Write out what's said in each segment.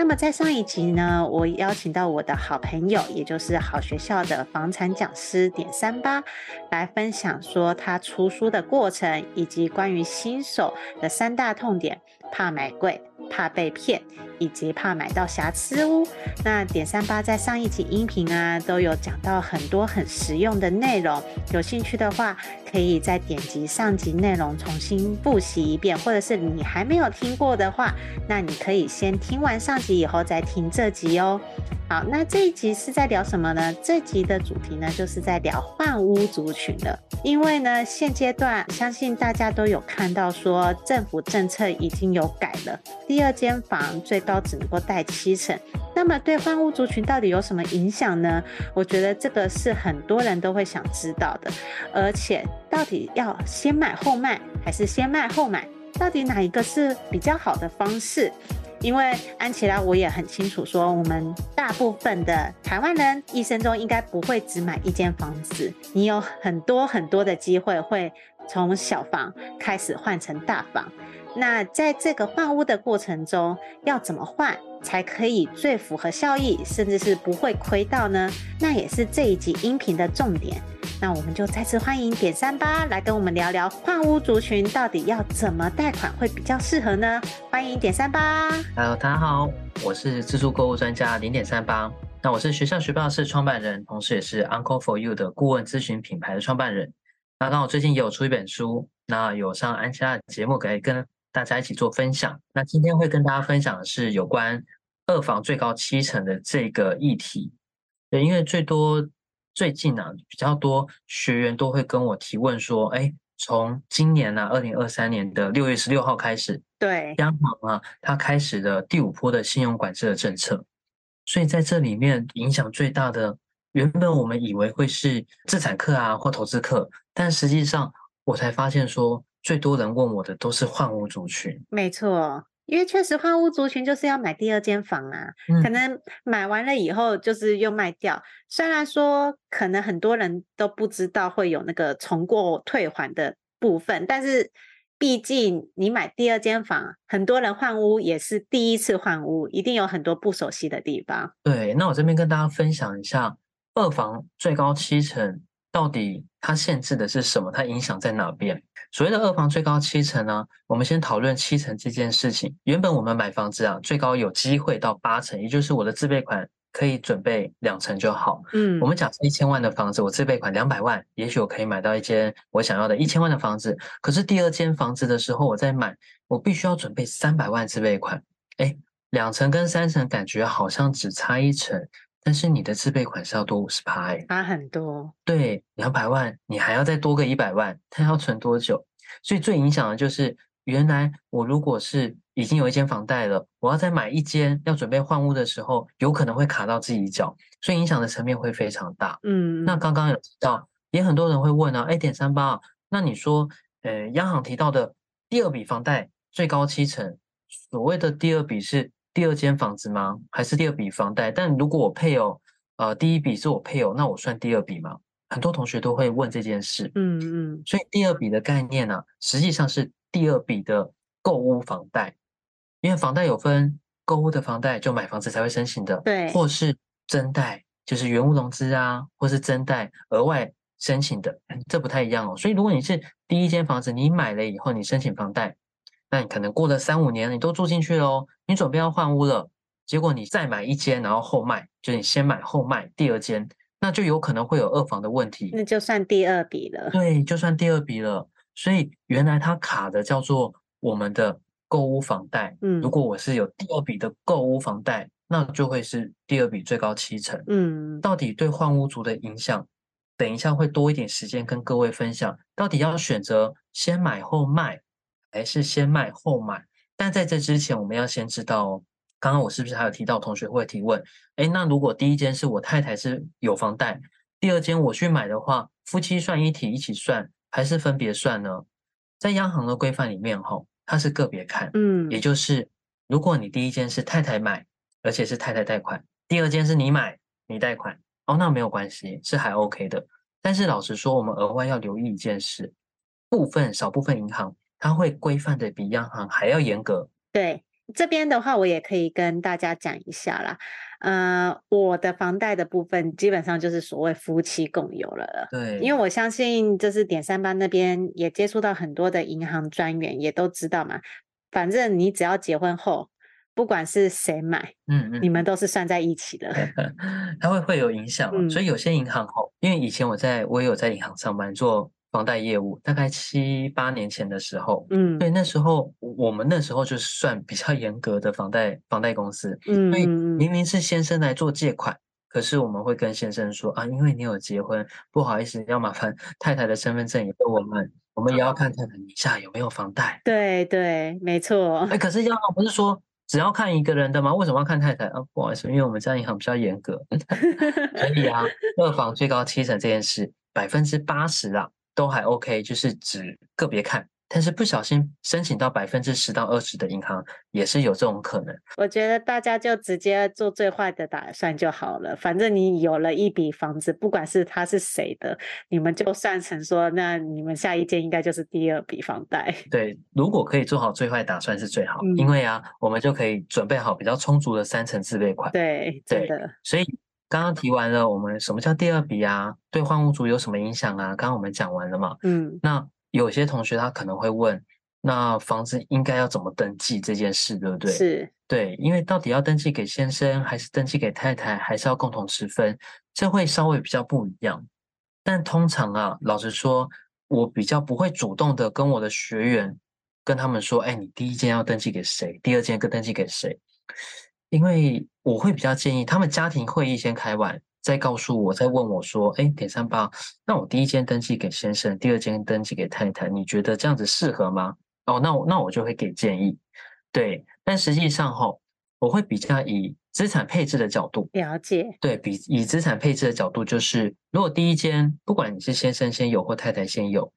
那么在上一集呢，我邀请到我的好朋友，也就是好学校的房产讲师点三八，来分享说他出书的过程，以及关于新手的三大痛点：怕买贵。怕被骗，以及怕买到瑕疵屋。那点三八在上一集音频啊，都有讲到很多很实用的内容。有兴趣的话，可以再点击上集内容重新复习一遍，或者是你还没有听过的话，那你可以先听完上集以后再听这集哦。好，那这一集是在聊什么呢？这集的主题呢，就是在聊换屋族群的。因为呢，现阶段相信大家都有看到说，政府政策已经有改了，第二间房最高只能够贷七成。那么对换屋族群到底有什么影响呢？我觉得这个是很多人都会想知道的。而且，到底要先买后卖，还是先卖后买？到底哪一个是比较好的方式？因为安琪拉，我也很清楚，说我们大部分的台湾人一生中应该不会只买一间房子，你有很多很多的机会会从小房开始换成大房。那在这个换屋的过程中，要怎么换才可以最符合效益，甚至是不会亏到呢？那也是这一集音频的重点。那我们就再次欢迎点三八来跟我们聊聊换屋族群到底要怎么贷款会比较适合呢？欢迎点三八。Hello，大家好，我是自助购物专家零点三八。那我是学校学霸室创办人，同时也是 Uncle for You 的顾问咨询品牌的创办人。那刚好最近也有出一本书，那有上安琪拉的节目可以跟大家一起做分享。那今天会跟大家分享的是有关二房最高七成的这个议题。对，因为最多。最近呢、啊，比较多学员都会跟我提问说：“哎，从今年呢、啊，二零二三年的六月十六号开始，对，央行啊，它开始了第五波的信用管制的政策，所以在这里面影响最大的，原本我们以为会是资产客啊或投资客，但实际上我才发现说，最多人问我的都是换屋族群。没错。”因为确实换屋族群就是要买第二间房啊，可能买完了以后就是又卖掉。虽然说可能很多人都不知道会有那个重过退还的部分，但是毕竟你买第二间房，很多人换屋也是第一次换屋，一定有很多不熟悉的地方。对，那我这边跟大家分享一下，二房最高七成。到底它限制的是什么？它影响在哪边？所谓的二房最高七成呢？我们先讨论七成这件事情。原本我们买房子啊，最高有机会到八成，也就是我的自备款可以准备两成就好。嗯，我们假设一千万的房子，我自备款两百万，也许我可以买到一间我想要的一千万的房子。可是第二间房子的时候，我再买，我必须要准备三百万自备款。诶，两成跟三成感觉好像只差一成。但是你的自备款是要多五十趴，差很多。对，两百万，你还要再多个一百万，它要存多久？所以最影响的就是，原来我如果是已经有一间房贷了，我要再买一间，要准备换屋的时候，有可能会卡到自己脚，所以影响的层面会非常大。嗯，那刚刚有提到，也很多人会问啊，哎，点三八，那你说，呃，央行提到的第二笔房贷最高七成，所谓的第二笔是？第二间房子吗？还是第二笔房贷？但如果我配偶，呃，第一笔是我配偶，那我算第二笔吗？很多同学都会问这件事。嗯嗯。所以第二笔的概念呢、啊，实际上是第二笔的购物房贷，因为房贷有分购物的房贷，就买房子才会申请的，对，或是增贷，就是原物融资啊，或是增贷额外申请的，这不太一样哦。所以如果你是第一间房子，你买了以后，你申请房贷。那你可能过了三五年，你都住进去了哦，你准备要换屋了，结果你再买一间，然后后卖，就你先买后卖第二间，那就有可能会有二房的问题，那就算第二笔了。对，就算第二笔了。所以原来它卡的叫做我们的购屋房贷。嗯，如果我是有第二笔的购屋房贷，那就会是第二笔最高七成。嗯，到底对换屋族的影响，等一下会多一点时间跟各位分享。到底要选择先买后卖？还是先卖后买，但在这之前，我们要先知道哦。刚刚我是不是还有提到同学会提问？哎，那如果第一间是我太太是有房贷，第二间我去买的话，夫妻算一体一起算，还是分别算呢？在央行的规范里面，吼，它是个别看，嗯，也就是如果你第一间是太太买，而且是太太贷款，第二间是你买你贷款，哦，那没有关系，是还 OK 的。但是老实说，我们额外要留意一件事，部分少部分银行它会规范的比央行还要严格。对，这边的话，我也可以跟大家讲一下啦。呃，我的房贷的部分基本上就是所谓夫妻共有了。对，因为我相信就是点三八那边也接触到很多的银行专员，也都知道嘛。反正你只要结婚后，不管是谁买，嗯嗯，你们都是算在一起的。它会会有影响，嗯，所以有些银行吼，因为以前我在我也有在银行上班做。房贷业务大概七八年前的时候，嗯，对，那时候我们那时候就是算比较严格的房贷房贷公司，嗯，所以明明是先生来做借款，可是我们会跟先生说啊，因为你有结婚，不好意思，要麻烦太太的身份证也给我们，我们也要看太太名下有没有房贷。对对，没错。哎，可是央行不是说只要看一个人的吗？为什么要看太太啊？不好意思，因为我们家银行比较严格，可以啊，二房最高七成这件事，百分之八十啊。都还 OK，就是只个别看，但是不小心申请到百分之十到二十的银行也是有这种可能。我觉得大家就直接做最坏的打算就好了，反正你有了一笔房子，不管是他是谁的，你们就算成说，那你们下一间应该就是第二笔房贷。对，如果可以做好最坏打算是最好，嗯，因为啊，我们就可以准备好比较充足的三成自备款。对，对，的。所以。刚刚提完了，我们什么叫第二笔啊？对换物族有什么影响啊？刚刚我们讲完了嘛。嗯，那有些同学他可能会问，那房子应该要怎么登记这件事，对不对？是，对，因为到底要登记给先生，还是登记给太太，还是要共同持分，这会稍微比较不一样。但通常啊，老实说，我比较不会主动的跟我的学员跟他们说，哎，你第一间要登记给谁？第二间更登记给谁？因为我会比较建议他们家庭会议先开完，再告诉我，再问我说：“哎，点三八，那我第一间登记给先生，第二间登记给太太，你觉得这样子适合吗？”哦，那我那我就会给建议。对，但实际上哈，我会比较以资产配置的角度了解。对，比以资产配置的角度，就是如果第一间不管你是先生先有或太太先有，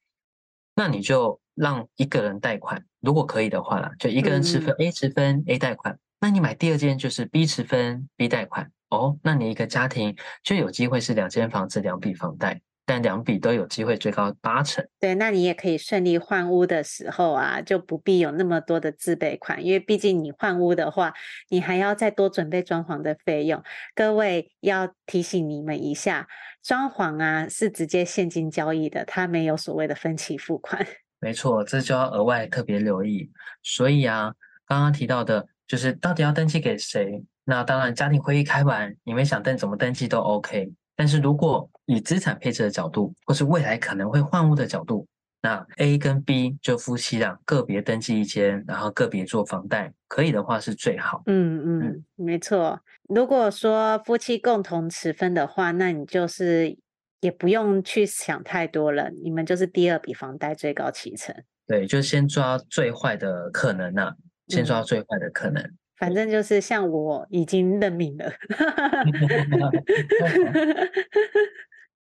那你就让一个人贷款，如果可以的话啦，就一个人持分、嗯、A 持分 A 贷款。那你买第二间就是 B 持分 B 贷款哦，那你一个家庭就有机会是两间房子两笔房贷，但两笔都有机会最高八成。对，那你也可以顺利换屋的时候啊，就不必有那么多的自备款，因为毕竟你换屋的话，你还要再多准备装潢的费用。各位要提醒你们一下，装潢啊是直接现金交易的，它没有所谓的分期付款。没错，这就要额外特别留意。所以啊，刚刚提到的。就是到底要登记给谁？那当然，家庭会议开完，你们想登怎么登记都 OK。但是如果以资产配置的角度，或是未来可能会换屋的角度，那 A 跟 B 就夫妻俩个别登记一间，然后个别做房贷，可以的话是最好。嗯嗯，嗯，没错。如果说夫妻共同持分的话，那你就是也不用去想太多了，你们就是第二笔房贷最高七成。对，就先抓最坏的可能啊。先抓最坏的可能，嗯，反正就是像我已经认命了，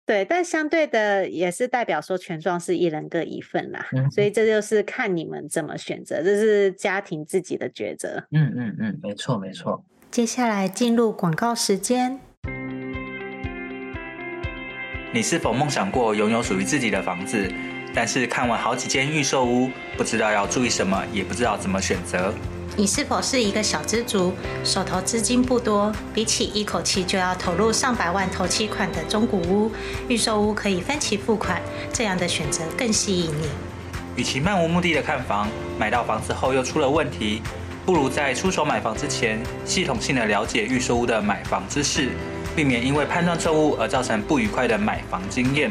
对，但相对的也是代表说权状是一人各一份啦，嗯，所以这就是看你们怎么选择，这是家庭自己的抉择。嗯嗯嗯，没错没错。接下来进入广告时间。你是否梦想过拥有属于自己的房子？但是看完好几间预售屋，不知道要注意什么，也不知道怎么选择。你是否是一个小资族，手头资金不多？比起一口气就要投入上百万头期款的中古屋，预售屋可以分期付款，这样的选择更吸引你。与其漫无目的的看房，买到房子后又出了问题，不如在出手买房之前，系统性的了解预售屋的买房知识，避免因为判断错误而造成不愉快的买房经验。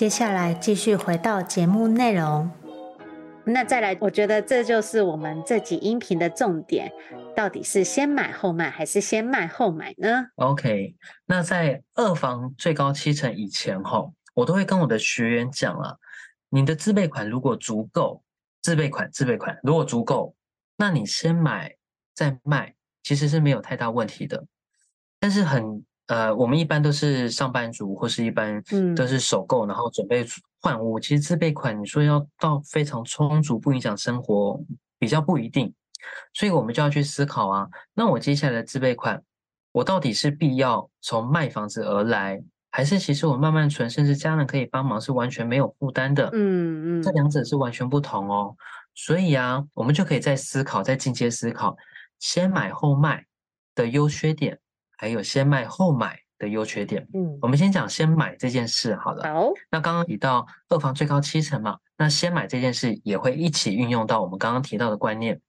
接下来继续回到节目内容。那再来，我觉得这就是我们这集音频的重点，到底是先买后卖还是先卖后买呢？OK，那在二房最高七成以前哈，我都会跟我的学员讲啊，你的自备款如果足够，自备款自备款如果足够，那你先买再卖，其实是没有太大问题的。但是很。呃，我们一般都是上班族，或是一般都是首购，然后准备换屋。其实自备款你说要到非常充足，不影响生活，比较不一定。所以我们就要去思考啊，那我接下来的自备款，我到底是必要从卖房子而来，还是其实我慢慢存，甚至家人可以帮忙，是完全没有负担的？嗯嗯，这两者是完全不同哦。所以啊，我们就可以再思考，再进阶思考，先买后卖的优缺点。还有先卖后买的优缺点。嗯，我们先讲先买这件事好了。好，那刚刚提到二房最高七成嘛，那先买这件事也会一起运用到我们刚刚提到的观念。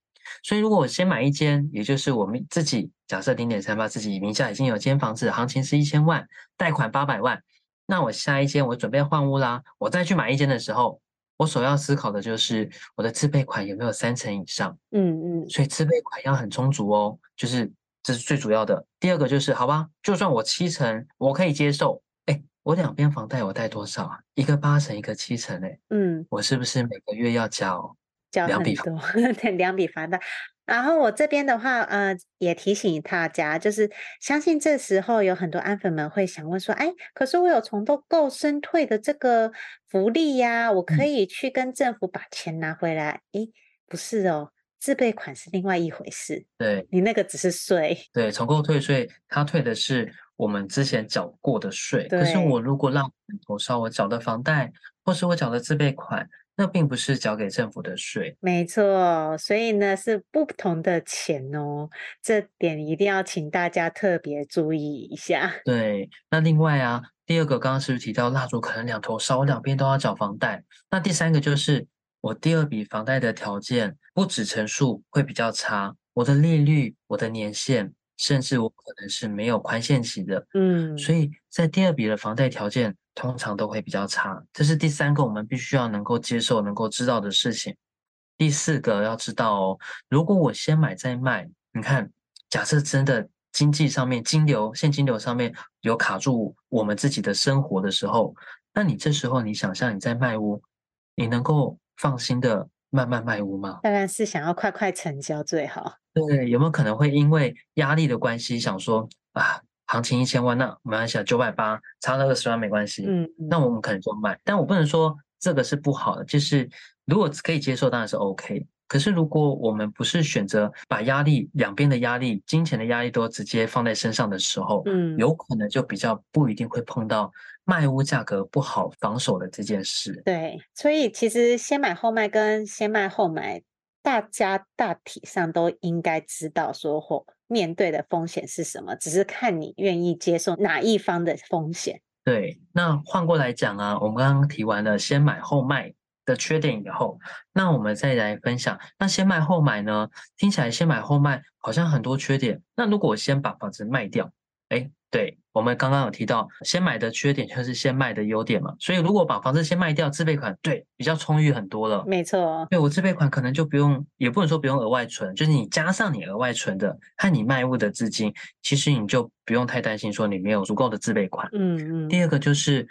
所以如果我先买一间，也就是我们自己假设零点三八自己名下已经有间房子，行情是一千万，贷款八百万，那我下一间我准备换屋啦，我再去买一间的时候，我首要思考的就是我的自备款有没有三成以上。嗯嗯，所以自备款要很充足哦，就是。这是最主要的。第二个就是，好吧，就算我七成，我可以接受。哎，我两边房贷我贷多少啊？一个八成，一个七成，哎，嗯，我是不是每个月要交交两笔房贷？对，两笔房贷。然后我这边的话，呃，也提醒大家，就是相信这时候有很多安粉们会想问说，哎，可是我有重购升退的这个福利呀，我可以去跟政府把钱拿回来？哎，不是哦。自备款是另外一回事，对，你那个只是税，对，重购退税，它退的是我们之前缴过的税。可是我如果让头烧我缴的房贷，或是我缴的自备款，那并不是缴给政府的税。没错，所以呢是不同的钱哦，这点一定要请大家特别注意一下。对，那另外啊，第二个刚刚是不是提到蜡烛可能两头烧，我两边都要缴房贷？那第三个就是。我第二笔房贷的条件不止成数会比较差，我的利率、我的年限，甚至我可能是没有宽限期的，嗯，所以在第二笔的房贷条件通常都会比较差。这是第三个我们必须要能够接受、能够知道的事情。第四个要知道哦，如果我先买再卖，你看，假设真的经济上面金流、现金流上面有卡住我们自己的生活的时候，那你这时候你想象你在卖屋，你能够放心的慢慢卖屋吗？当然是想要快快成交最好。对，有没有可能会因为压力的关系，想说啊，行情一千万，那没关系，九百八差那二十万没关系。嗯，那我们可能就卖。但我不能说这个是不好的，就是如果可以接受，当然是 OK。可是如果我们不是选择把压力两边的压力、金钱的压力都直接放在身上的时候，嗯，有可能就比较不一定会碰到卖屋价格不好防守的这件事。对，所以其实先买后卖跟先卖后买，大家大体上都应该知道说或面对的风险是什么，只是看你愿意接受哪一方的风险。对，那换过来讲啊，我们刚刚提完了先买后卖的缺点以后，那我们再来分享，那先卖后买呢？听起来先买后卖好像很多缺点。那如果我先把房子卖掉，哎，对，我们刚刚有提到先买的缺点就是先卖的优点嘛。所以如果把房子先卖掉，自备款对比较充裕很多了。没错，对我自备款可能就不用，也不能说不用额外存，就是你加上你额外存的和你卖物的资金，其实你就不用太担心说你没有足够的自备款。嗯嗯。第二个就是，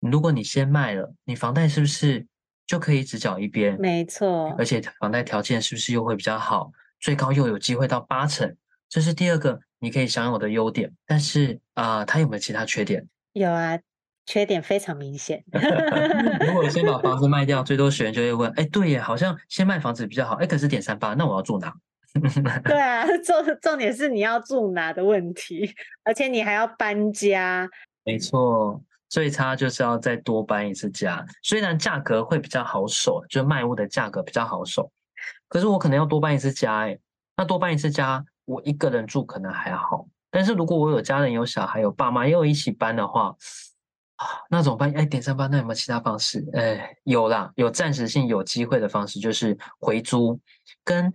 如果你先卖了，你房贷是不是？就可以只缴一边，没错，而且房贷条件是不是又会比较好？最高又有机会到八成，这是第二个你可以享有的优点。但是啊、呃，它有没有其他缺点？有啊，缺点非常明显。如果先把房子卖掉，最多学员就会问：哎，对耶，好像先卖房子比较好。哎，可是点三八，那我要住哪？对啊，重重点是你要住哪的问题，而且你还要搬家。没错。最差就是要再多搬一次家，虽然价格会比较好守，就卖屋的价格比较好守，可是我可能要多搬一次家，哎，那多搬一次家，我一个人住可能还好，但是如果我有家人、有小孩、有爸妈，又一起搬的话，啊，那怎么办？哎，点三八，那有没有其他方式？哎，有啦，有暂时性有机会的方式，就是回租，跟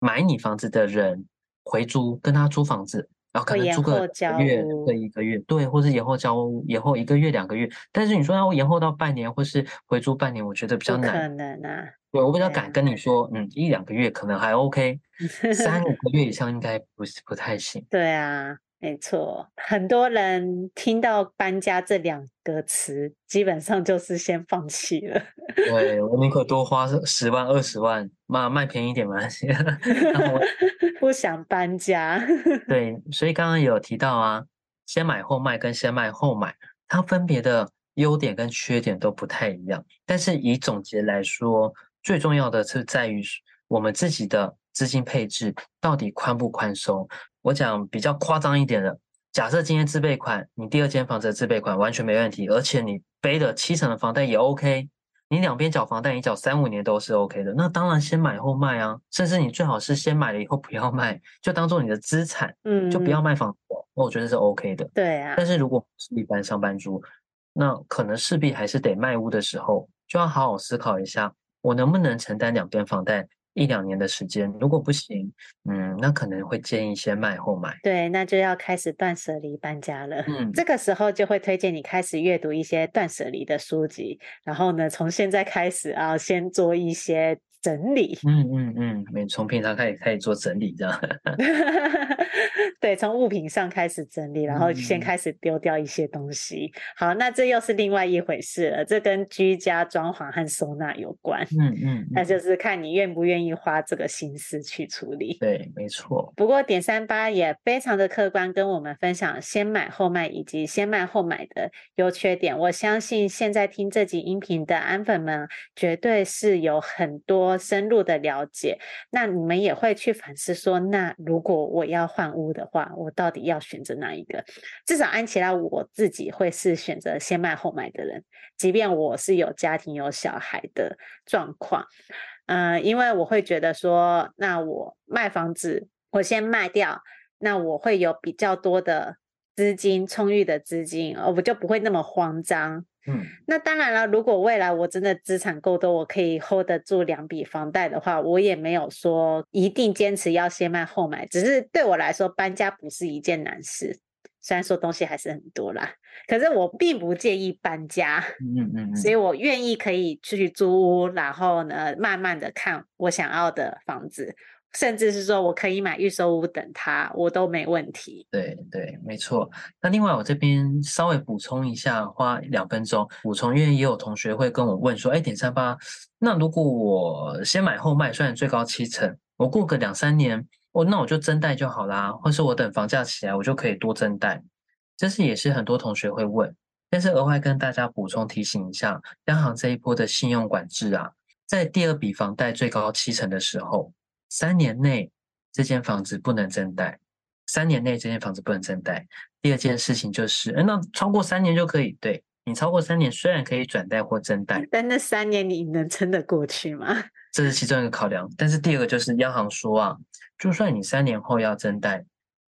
买你房子的人回租，跟他租房子。然后可能租个月，对一个月，对，或是延后交屋，延后一个月、两个月。但是你说要延后到半年，或是回租半年，我觉得比较难。可能啊。对，我比较敢跟你说，嗯，一两个月可能还 OK，三五个月以上应该不是不太行。对啊。没错，很多人听到搬家这两个词，基本上就是先放弃了。对，我宁可多花十万、二十万，卖卖便宜一点嘛。不想搬家。对，所以刚刚有提到啊，先买后卖跟先卖后买，它分别的优点跟缺点都不太一样。但是以总结来说，最重要的是在于我们自己的资金配置到底宽不宽松。我讲比较夸张一点的，假设今天自备款，你第二间房子的自备款完全没问题，而且你背的七成的房贷也 OK，你两边缴房贷，你缴三五年都是 OK 的。那当然先买后卖啊，甚至你最好是先买了以后不要卖，就当做你的资产，嗯，就不要卖房子，那我觉得是 OK 的。对啊。但是如果是一般上班族，那可能势必还是得卖屋的时候，就要好好思考一下，我能不能承担两边房贷。一两年的时间，如果不行，嗯，那可能会建议先卖后买。对，那就要开始断舍离搬家了。嗯，这个时候就会推荐你开始阅读一些断舍离的书籍，然后呢，从现在开始啊，先做一些。整理，嗯嗯嗯，没从平常开始开始做整理，这样。对，从物品上开始整理，然后先开始丢掉一些东西。嗯、好，那这又是另外一回事了，这跟居家装潢和收纳有关。嗯嗯，嗯，那就是看你愿不愿意花这个心思去处理。对，没错。不过点三八也非常的客观，跟我们分享先买后卖以及先卖后买的优缺点。我相信现在听这集音频的安粉们，绝对是有很多。深入的了解，那你们也会去反思说，那如果我要换屋的话，我到底要选择哪一个？至少安琪拉我自己会是选择先卖后买的人，即便我是有家庭有小孩的状况，嗯、因为我会觉得说，那我卖房子，我先卖掉，那我会有比较多的资金，充裕的资金，我就不会那么慌张。嗯，那当然了，如果未来我真的资产够多，我可以 hold 得住两笔房贷的话，我也没有说一定坚持要先卖后买。只是对我来说，搬家不是一件难事，虽然说东西还是很多啦，可是我并不介意搬家。嗯嗯嗯，所以我愿意可以出去租屋，然后呢，慢慢的看我想要的房子。甚至是说，我可以买预售屋等它，我都没问题。对对，没错。那另外，我这边稍微补充一下，花两分钟补充，因为也有同学会跟我问说：“哎，点三八，那如果我先买后卖，虽然最高七成，我过个两三年，我那我就增贷就好啦，或是我等房价起来，我就可以多增贷。”这是也是很多同学会问，但是额外跟大家补充提醒一下，央行这一波的信用管制啊。在第二笔房贷最高七成的时候，三年内这间房子不能增贷。三年内这间房子不能增贷。第二件事情就是，嗯，那超过三年就可以。对，你超过三年，虽然可以转贷或增贷，但那三年你能撑得过去吗？这是其中一个考量。但是第二个就是央行说啊，就算你三年后要增贷，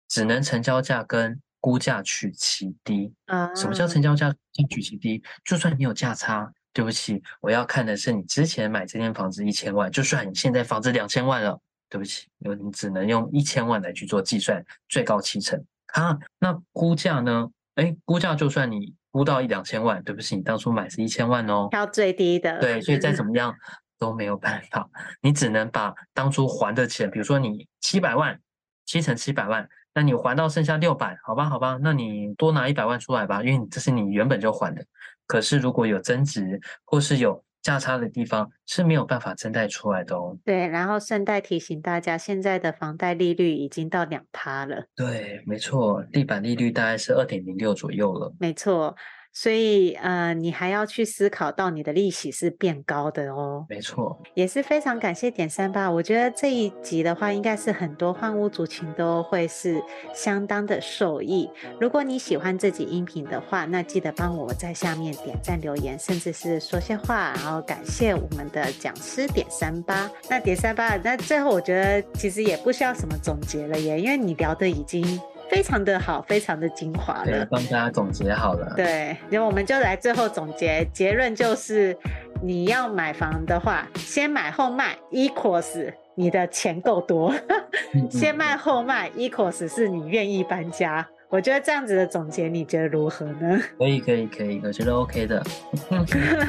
只能成交价跟估价取其低。啊，什么叫成交价取其低？就算你有价差，对不起，我要看的是你之前买这间房子一千万，就算你现在房子两千万了。对不起，因为你只能用一千万来去做计算，最高七成啊。那估价呢？哎，估价就算你估到一两千万，对不起，你当初买是一千万哦，挑最低的。对，所以再怎么样都没有办法，你只能把当初还的钱，比如说你七百万，七成七百万，那你还到剩下六百，好吧，好吧，那你多拿一百万出来吧，因为这是你原本就还的。可是如果有增值或是有价差的地方是没有办法增贷出来的哦。对，然后顺带提醒大家，现在的房贷利率已经到两趴了。对，没错，地板利率大概是二点零六左右了。没错。所以，呃，你还要去思考到你的利息是变高的哦。没错，也是非常感谢点三八。我觉得这一集的话，应该是很多换屋族群都会是相当的受益。如果你喜欢这集音频的话，那记得帮我在下面点赞留言，甚至是说些话，然后感谢我们的讲师点三八。那点三八，那最后我觉得其实也不需要什么总结了耶，因为你聊的已经。非常的好，非常的精华了。对，帮大家总结好了。对，然后我们就来最后总结，结论就是你要买房的话，先买后卖，equals 你的钱够多。先卖后卖，equals 是你愿意搬家。我觉得这样子的总结，你觉得如何呢？可以，可以，可以，我觉得 OK 的。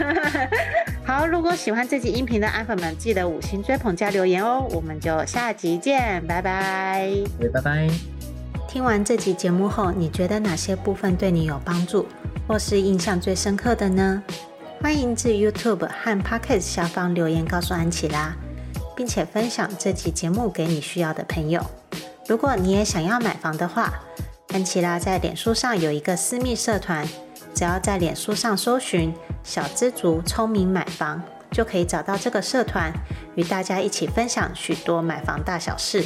好，如果喜欢这集音频的安粉们，记得五星追捧加留言哦。我们就下集见，拜拜。拜拜。听完这集节目后，你觉得哪些部分对你有帮助，或是印象最深刻的呢？欢迎至 YouTube 和 Podcast 下方留言告诉安琪拉，并且分享这集节目给你需要的朋友。如果你也想要买房的话，安琪拉在脸书上有一个私密社团，只要在脸书上搜寻“小资族聪明买房”，就可以找到这个社团，与大家一起分享许多买房大小事。